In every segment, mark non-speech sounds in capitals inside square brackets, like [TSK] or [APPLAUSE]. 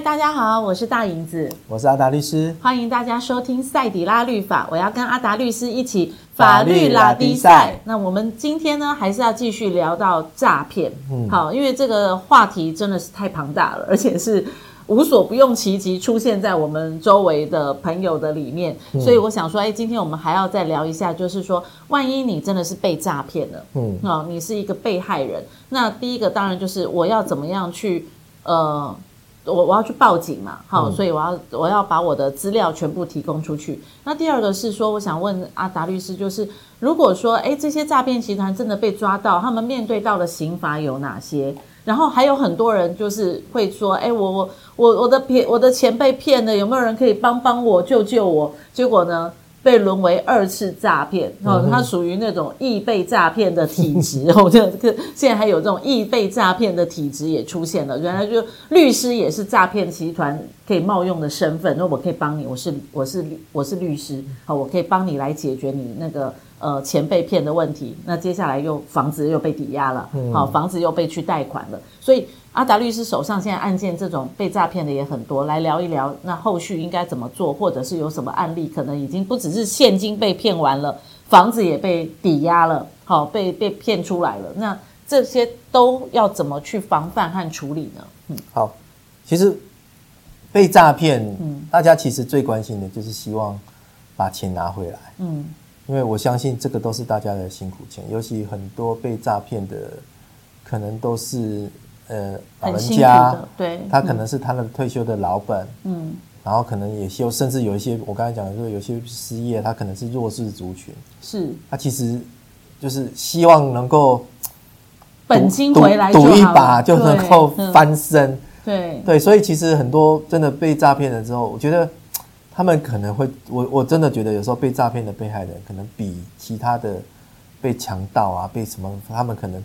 嗨，大家好，我是大银子，我是阿达律师，欢迎大家收听赛底拉律法。我要跟阿达律师一起法律拉低赛。那我们今天呢，还是要继续聊到诈骗。嗯，好，因为这个话题真的是太庞大了，而且是无所不用其极，出现在我们周围的朋友的里面。嗯、所以我想说，哎，今天我们还要再聊一下，就是说，万一你真的是被诈骗了，嗯，哦，你是一个被害人，那第一个当然就是我要怎么样去，呃。我我要去报警嘛，好，所以我要我要把我的资料全部提供出去。那第二个是说，我想问阿达律师，就是如果说，哎，这些诈骗集团真的被抓到，他们面对到的刑罚有哪些？然后还有很多人就是会说，哎，我我我我的骗我的钱被骗了，有没有人可以帮帮我救救我？结果呢？被沦为二次诈骗，哦，他属于那种易被诈骗的体质，[LAUGHS] 哦，这个现在还有这种易被诈骗的体质也出现了。原来就律师也是诈骗集团可以冒用的身份，那我可以帮你，我是我是我是律师，好，我可以帮你来解决你那个呃钱被骗的问题。那接下来又房子又被抵押了，好，房子又被去贷款了，所以。阿达律师手上现在案件这种被诈骗的也很多，来聊一聊，那后续应该怎么做，或者是有什么案例，可能已经不只是现金被骗完了，房子也被抵押了，好，被被骗出来了，那这些都要怎么去防范和处理呢？嗯，好，其实被诈骗，嗯，大家其实最关心的就是希望把钱拿回来，嗯，因为我相信这个都是大家的辛苦钱，尤其很多被诈骗的可能都是。呃，老人家，对，他可能是他的退休的老本，嗯，然后可能也休，甚至有一些我刚才讲的，说有些失业，他可能是弱势族群，是，他其实就是希望能够本金回来赌一把就能够翻身，对，对，所以其实很多真的被诈骗了之后，我觉得他们可能会，我我真的觉得有时候被诈骗的被害人，可能比其他的被强盗啊，被什么，他们可能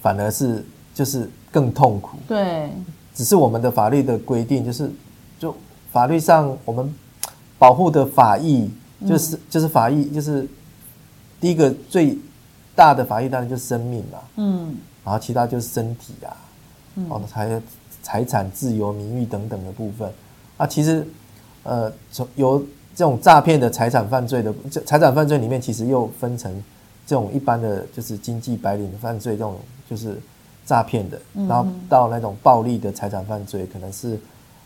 反而是。就是更痛苦，对，只是我们的法律的规定，就是就法律上我们保护的法益，就是、嗯、就是法益，就是第一个最大的法益当然就是生命嘛，嗯，然后其他就是身体啊，嗯，哦，财财产、自由、名誉等等的部分。啊，其实呃，从由这种诈骗的财产犯罪的，这财产犯罪里面其实又分成这种一般的就是经济白领的犯罪，这种就是。诈骗的，然后到那种暴力的财产犯罪，可能是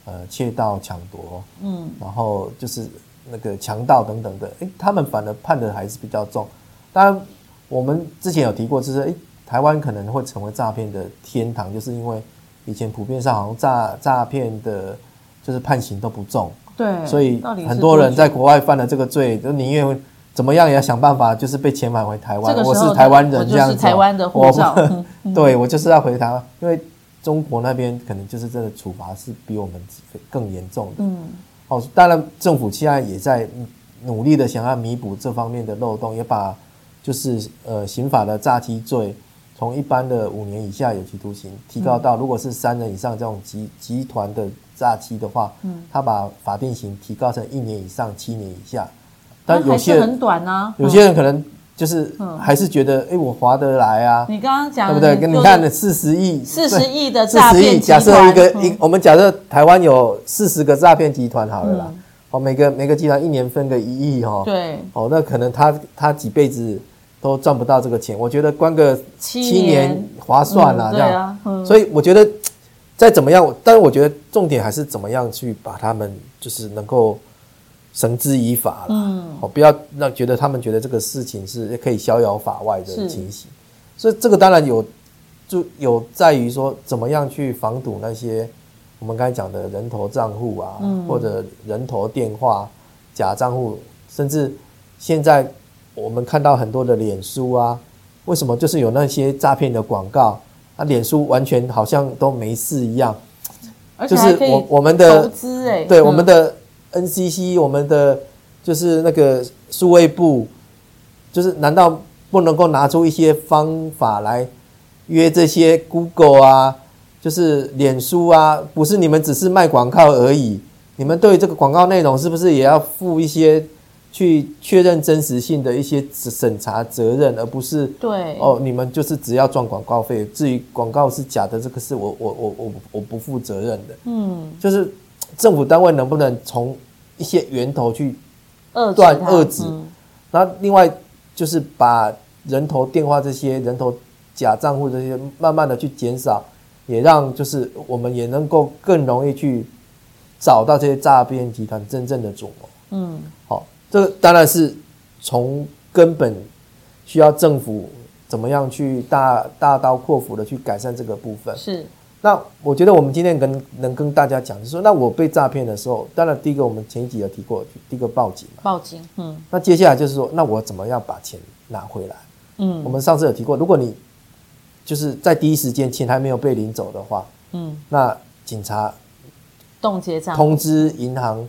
呃窃盗、抢夺，嗯，然后就是那个强盗等等的，诶，他们反而判的还是比较重。当然，我们之前有提过，就是诶，台湾可能会成为诈骗的天堂，就是因为以前普遍上好像诈诈骗的，就是判刑都不重，对，所以很多人在国外犯了这个罪，就宁愿。怎么样也要想办法，就是被遣返回台湾。我是台湾人，这样子。台湾的护照。我 [LAUGHS] [LAUGHS] 对我就是要回台湾，因为中国那边可能就是这个处罚是比我们更严重的。嗯。哦，当然政府现在也在努力的想要弥补这方面的漏洞，也把就是呃刑法的诈欺罪从一般的五年以下有期徒刑提高到如果是三人以上这种集集团的诈欺的话，嗯，他把法定刑提高成一年以上七年以下。但有些人很短呢，有些人可能就是还是觉得，哎，我划得来啊。你刚刚讲对不对？跟你看，四十亿，四十亿的诈骗集团。假设一个一，我们假设台湾有四十个诈骗集团好了啦。哦，每个每个集团一年分个一亿哈。对。哦，那可能他他几辈子都赚不到这个钱。我觉得关个七年划算啦，这样。所以我觉得再怎么样，但是我觉得重点还是怎么样去把他们就是能够。绳之以法了，嗯，哦，不要让觉得他们觉得这个事情是可以逍遥法外的情形，所以这个当然有，就有在于说怎么样去防堵那些我们刚才讲的人头账户啊，嗯，或者人头电话假账户，甚至现在我们看到很多的脸书啊，为什么就是有那些诈骗的广告？那脸书完全好像都没事一样，就是我我们的投资哎，对我们的。NCC，我们的就是那个数位部，就是难道不能够拿出一些方法来约这些 Google 啊，就是脸书啊？不是你们只是卖广告而已，你们对这个广告内容是不是也要负一些去确认真实性的一些审查责任，而不是对哦，你们就是只要赚广告费，至于广告是假的，这个是我我我我我不负责任的。嗯，就是政府单位能不能从一些源头去断遏制？那、嗯、另外就是把人头电话这些人头假账户这些慢慢的去减少，也让就是我们也能够更容易去找到这些诈骗集团真正的主谋。嗯，好。这个当然是从根本需要政府怎么样去大大刀阔斧的去改善这个部分。是。那我觉得我们今天跟能跟大家讲，就是说，那我被诈骗的时候，当然第一个我们前一集有提过，第一个报警嘛。报警。嗯。那接下来就是说，那我怎么样把钱拿回来？嗯。我们上次有提过，如果你就是在第一时间钱还没有被领走的话，嗯，那警察冻结账，通知银行。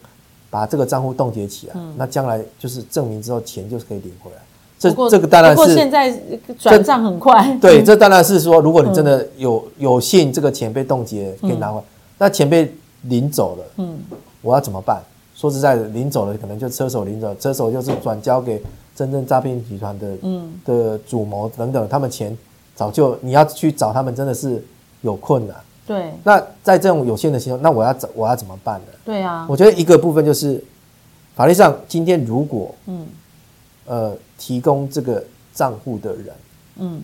把这个账户冻结起来，嗯、那将来就是证明之后钱就是可以领回来。这这个当然是。不过现在转账很快。对，这当然是说，如果你真的有有幸这个钱被冻结，可以拿回来。嗯、那钱被领走了，嗯，我要怎么办？说实在的，领走了可能就车手领走，车手就是转交给真正诈骗集团的，嗯，的主谋等等，他们钱早就你要去找他们，真的是有困难。对，那在这种有限的情况，那我要怎我要怎么办呢？对啊，我觉得一个部分就是法律上，今天如果嗯呃提供这个账户的人嗯，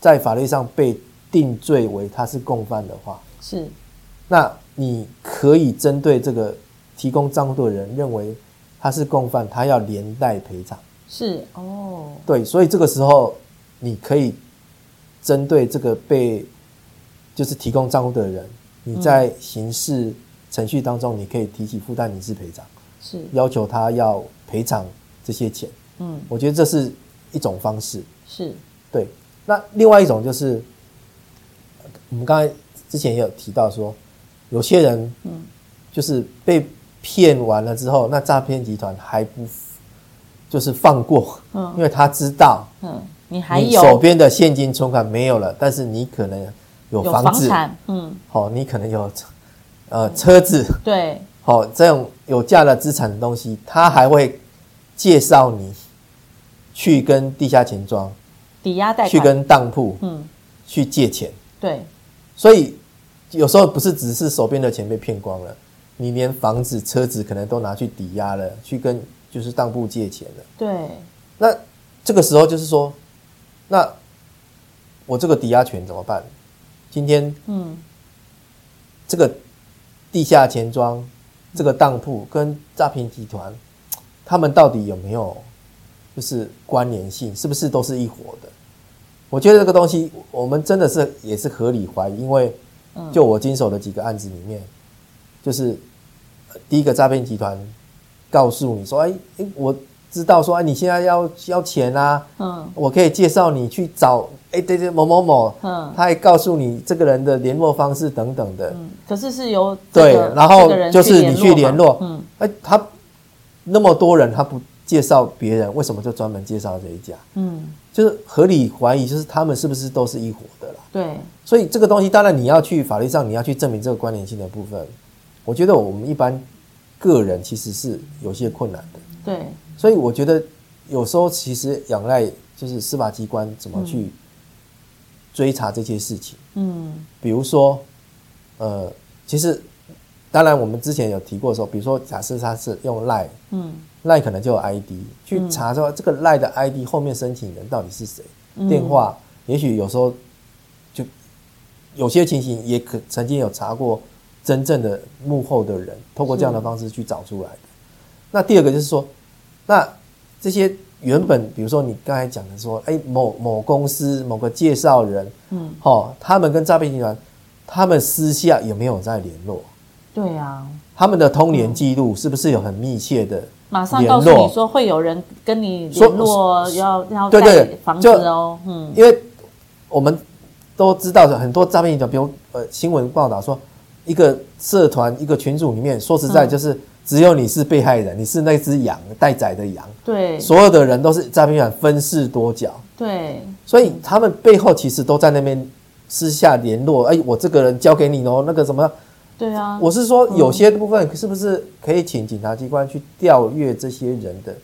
在法律上被定罪为他是共犯的话，是，那你可以针对这个提供账户的人认为他是共犯，他要连带赔偿。是哦，对，所以这个时候你可以针对这个被。就是提供账户的人，你在刑事程序当中，你可以提起附带民事赔偿，是要求他要赔偿这些钱。嗯，我觉得这是一种方式。是，对。那另外一种就是，我们刚才之前也有提到说，有些人，嗯，就是被骗完了之后，那诈骗集团还不就是放过，嗯，因为他知道，嗯，你还有手边的现金存款没有了，但是你可能。有房子，嗯，好，你可能有，呃，车子，对，好，这种有价的资产的东西，他还会介绍你去跟地下钱庄抵押贷款，去跟当铺，嗯，去借钱，对，所以有时候不是只是手边的钱被骗光了，你连房子、车子可能都拿去抵押了，去跟就是当铺借钱了，对，那这个时候就是说，那我这个抵押权怎么办？今天，嗯，这个地下钱庄、这个当铺跟诈骗集团，他们到底有没有就是关联性？是不是都是一伙的？我觉得这个东西，我们真的是也是合理怀疑，因为就我经手的几个案子里面，就是第一个诈骗集团告诉你说：“哎哎，我知道说，哎，你现在要要钱啊，嗯，我可以介绍你去找。”哎，对对，某某某，嗯，他还告诉你这个人的联络方式等等的，嗯，可是是由对，然后就是你去联络，嗯，哎，他那么多人，他不介绍别人，为什么就专门介绍这一家？嗯，就是合理怀疑，就是他们是不是都是一伙的啦？对，所以这个东西，当然你要去法律上，你要去证明这个关联性的部分，我觉得我们一般个人其实是有些困难的。对，所以我觉得有时候其实仰赖就是司法机关怎么去。追查这些事情，嗯，比如说，呃，其实，当然我们之前有提过说，比如说，假设他是用赖，嗯，赖可能就有 ID，去查说这个赖的 ID 后面申请人到底是谁，嗯、电话，也许有时候就有些情形也可曾经有查过真正的幕后的人，透过这样的方式去找出来的。那第二个就是说，那这些。原本，比如说你刚才讲的说，哎，某某公司某个介绍人，嗯，哦，他们跟诈骗集团，他们私下有没有在联络？对啊，他们的通联记录是不是有很密切的？马上告诉你说会有人跟你联络，要要对对房子哦，嗯，因为我们都知道的很多诈骗集团，比如呃新闻报道说，一个社团一个群组里面，说实在就是。只有你是被害人，你是那只羊，待宰的羊。对，所有的人都是诈骗犯，分饰多角。对，所以他们背后其实都在那边私下联络。哎，我这个人交给你哦，那个什么？对啊，我是说有些部分是不是可以请警察机关去调阅这些人的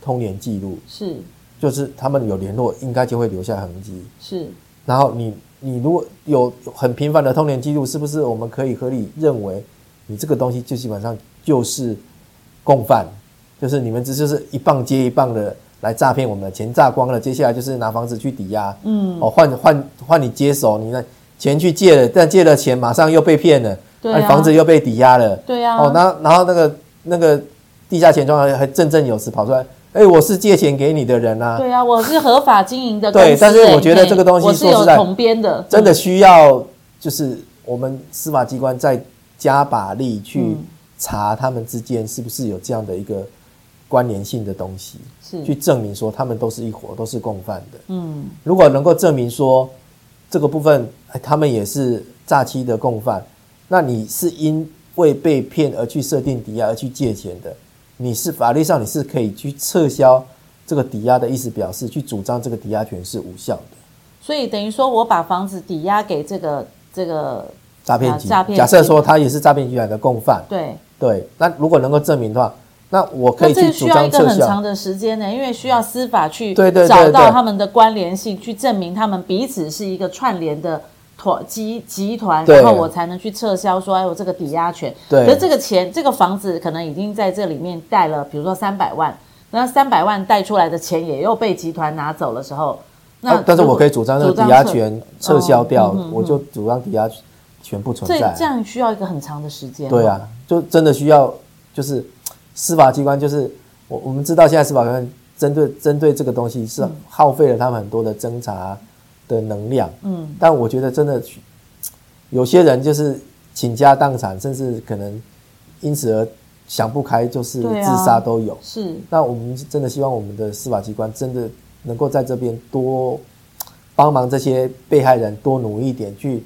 通联记录，是，就是他们有联络，应该就会留下痕迹。是，然后你你如果有很频繁的通联记录，是不是我们可以合理认为，你这个东西就基本上就是共犯，就是你们这就是一棒接一棒的来诈骗我们的钱，诈光了，接下来就是拿房子去抵押，嗯，哦，换换换你接手，你的钱去借了，但借了钱马上又被骗了，对、啊，房子又被抵押了，对呀、啊，哦，那然后那个那个。地下钱庄还还振振有词跑出来，哎、欸，我是借钱给你的人啊。对啊，我是合法经营的。对，但是我觉得这个东西说实在，我是有统编的，真的需要就是我们司法机关再加把力去查他们之间是不是有这样的一个关联性的东西，是去证明说他们都是一伙，都是共犯的。嗯，如果能够证明说这个部分他们也是诈欺的共犯，那你是因为被骗而去设定抵押而去借钱的。你是法律上你是可以去撤销这个抵押的意思表示，去主张这个抵押权是无效的。所以等于说我把房子抵押给这个这个诈骗集团，假设说他也是诈骗集团的共犯。对对，那如果能够证明的话，那我可以去主张撤销。需要一个很长的时间呢，因为需要司法去找到他们的关联性，去证明他们彼此是一个串联的。团集集团，然后我才能去撤销说，哎，我这个抵押权。对。可是这个钱，这个房子可能已经在这里面贷了，比如说三百万，那三百万贷出来的钱也又被集团拿走了时候，那、啊、但是我可以主张那个抵押权撤销掉，哦、我就主张抵押权不存在。这这样需要一个很长的时间。对啊，就真的需要，就是 [TSK] 司法机关，就是我我们知道现在司法机关针对针对这个东西是耗费了他们很多的侦查。的能量，嗯，但我觉得真的，有些人就是倾家荡产，甚至可能因此而想不开，就是自杀都有。是，那我们真的希望我们的司法机关真的能够在这边多帮忙这些被害人，多努力一点去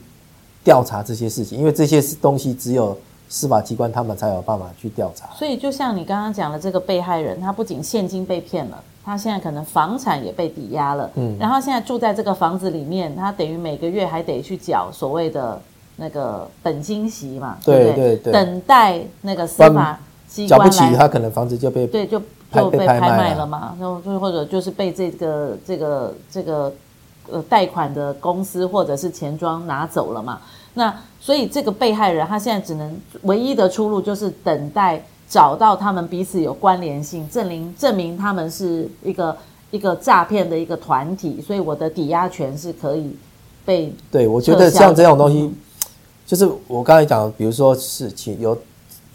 调查这些事情，因为这些东西只有司法机关他们才有办法去调查。所以，就像你刚刚讲的，这个被害人，他不仅现金被骗了。他现在可能房产也被抵押了，嗯，然后现在住在这个房子里面，他等于每个月还得去缴所谓的那个本金息嘛，对对，对对，等待那个司法机关，缴不起，他可能房子就被对就就被拍卖了嘛，然后就或者就是被这个这个这个呃贷款的公司或者是钱庄拿走了嘛，那所以这个被害人他现在只能唯一的出路就是等待。找到他们彼此有关联性，证明证明他们是一个一个诈骗的一个团体，所以我的抵押权是可以被。对，我觉得像这种东西，嗯、就是我刚才讲，比如说是请由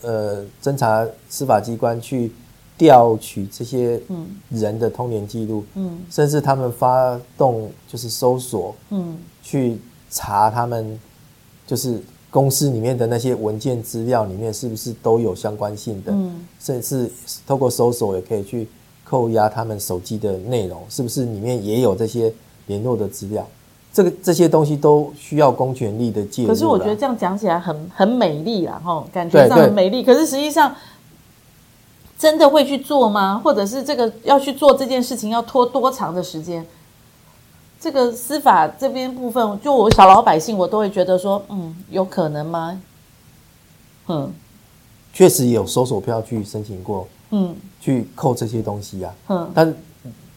呃侦查司法机关去调取这些人的通联记录，嗯，甚至他们发动就是搜索，嗯，去查他们就是。公司里面的那些文件资料里面是不是都有相关性的？嗯，甚至透过搜索也可以去扣押他们手机的内容，是不是里面也有这些联络的资料？这个这些东西都需要公权力的介入。可是我觉得这样讲起来很很美丽啦，吼，感觉上很美丽。可是实际上真的会去做吗？或者是这个要去做这件事情要拖多长的时间？这个司法这边部分，就我小老百姓，我都会觉得说，嗯，有可能吗？嗯，确实有搜索票去申请过，嗯，去扣这些东西啊，嗯，但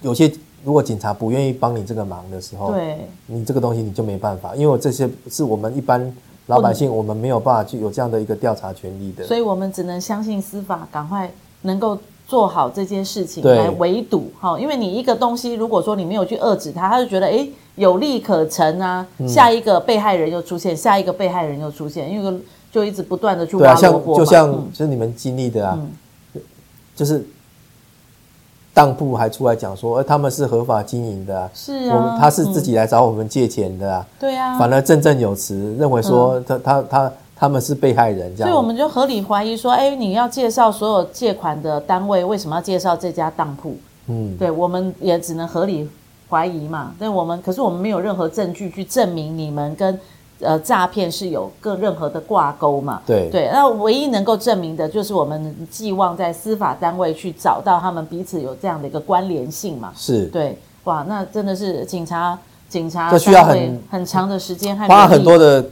有些如果警察不愿意帮你这个忙的时候，对，你这个东西你就没办法，因为这些是我们一般老百姓，我们没有办法去有这样的一个调查权利的，所以我们只能相信司法，赶快能够。做好这件事情来围堵，哈，因为你一个东西，如果说你没有去遏制它，他就觉得哎有利可乘啊，下一个被害人又出现，下一个被害人又出现，因为就一直不断的去挖萝卜，就像就是你们经历的啊，就是当铺还出来讲说，哎，他们是合法经营的啊，是啊，他是自己来找我们借钱的啊，对啊，反而振振有词，认为说他他他。他们是被害人，这样，所以我们就合理怀疑说，哎，你要介绍所有借款的单位，为什么要介绍这家当铺？嗯，对，我们也只能合理怀疑嘛。但我们可是我们没有任何证据去证明你们跟呃诈骗是有个任何的挂钩嘛。对对，那唯一能够证明的就是我们寄望在司法单位去找到他们彼此有这样的一个关联性嘛。是，对，哇，那真的是警察警察这需要很很长的时间，花很多的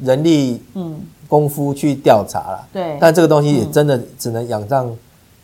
人力，嗯。功夫去调查了，对，但这个东西也真的只能仰仗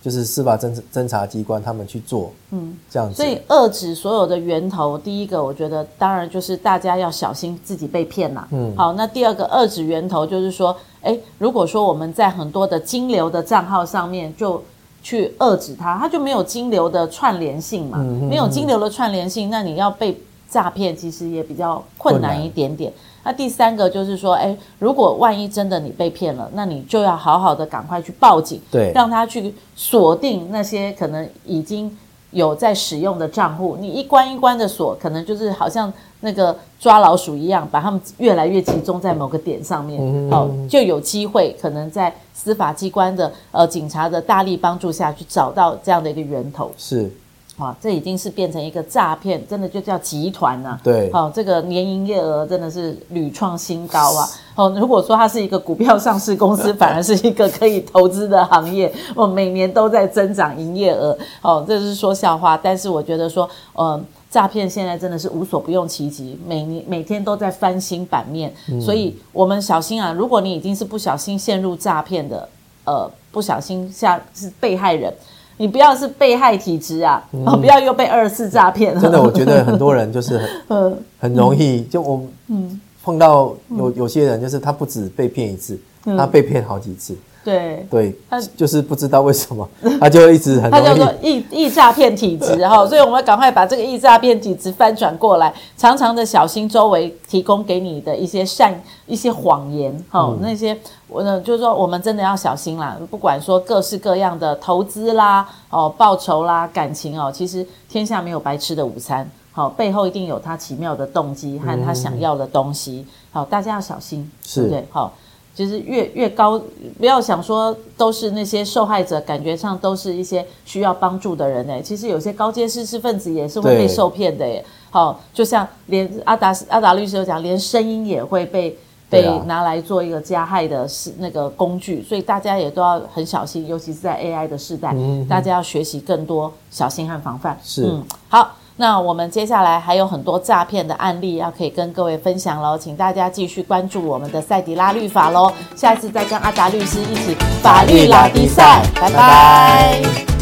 就是司法侦侦查机关他们去做，嗯，这样子。所以遏制所有的源头，第一个我觉得当然就是大家要小心自己被骗啦。嗯，好，那第二个遏制源头就是说，诶，如果说我们在很多的金流的账号上面就去遏制它，它就没有金流的串联性嘛，嗯、没有金流的串联性，那你要被诈骗其实也比较困难一点点。那第三个就是说，诶，如果万一真的你被骗了，那你就要好好的赶快去报警，对，让他去锁定那些可能已经有在使用的账户。你一关一关的锁，可能就是好像那个抓老鼠一样，把他们越来越集中在某个点上面，嗯、哦，就有机会可能在司法机关的呃警察的大力帮助下去找到这样的一个源头。是。哇，这已经是变成一个诈骗，真的就叫集团了。对，好、哦，这个年营业额真的是屡创新高啊。哦，如果说它是一个股票上市公司，反而是一个可以投资的行业。哦，每年都在增长营业额。哦，这是说笑话，但是我觉得说，嗯、呃，诈骗现在真的是无所不用其极，每年每天都在翻新版面。嗯、所以我们小心啊，如果你已经是不小心陷入诈骗的，呃，不小心下是被害人。你不要是被害体质啊，嗯、哦，不要又被二次诈骗。真的，我觉得很多人就是很 [LAUGHS] 很容易，嗯、就我们碰到有有些人，就是他不止被骗一次，嗯、他被骗好几次。对对，他就是不知道为什么，[LAUGHS] 他就一直很他叫做易易诈骗体质哈，[LAUGHS] 所以我们要赶快把这个易诈骗体质翻转过来，常常的小心周围提供给你的一些善一些谎言哈，嗯、那些我呢就是说我们真的要小心啦，不管说各式各样的投资啦哦报酬啦感情哦，其实天下没有白吃的午餐，好背后一定有他奇妙的动机和他想要的东西，好大家要小心，是对不对？好。就是越越高，不要想说都是那些受害者，感觉上都是一些需要帮助的人诶。其实有些高阶知识分子也是会被受骗的耶。好、哦，就像连阿达阿达律师有讲，连声音也会被被拿来做一个加害的是那个工具，所以大家也都要很小心，尤其是在 AI 的时代，嗯、大家要学习更多小心和防范。是，嗯，好。那我们接下来还有很多诈骗的案例要可以跟各位分享喽，请大家继续关注我们的赛迪拉律法喽，下次再跟阿达律师一起法律拉迪赛，拜拜。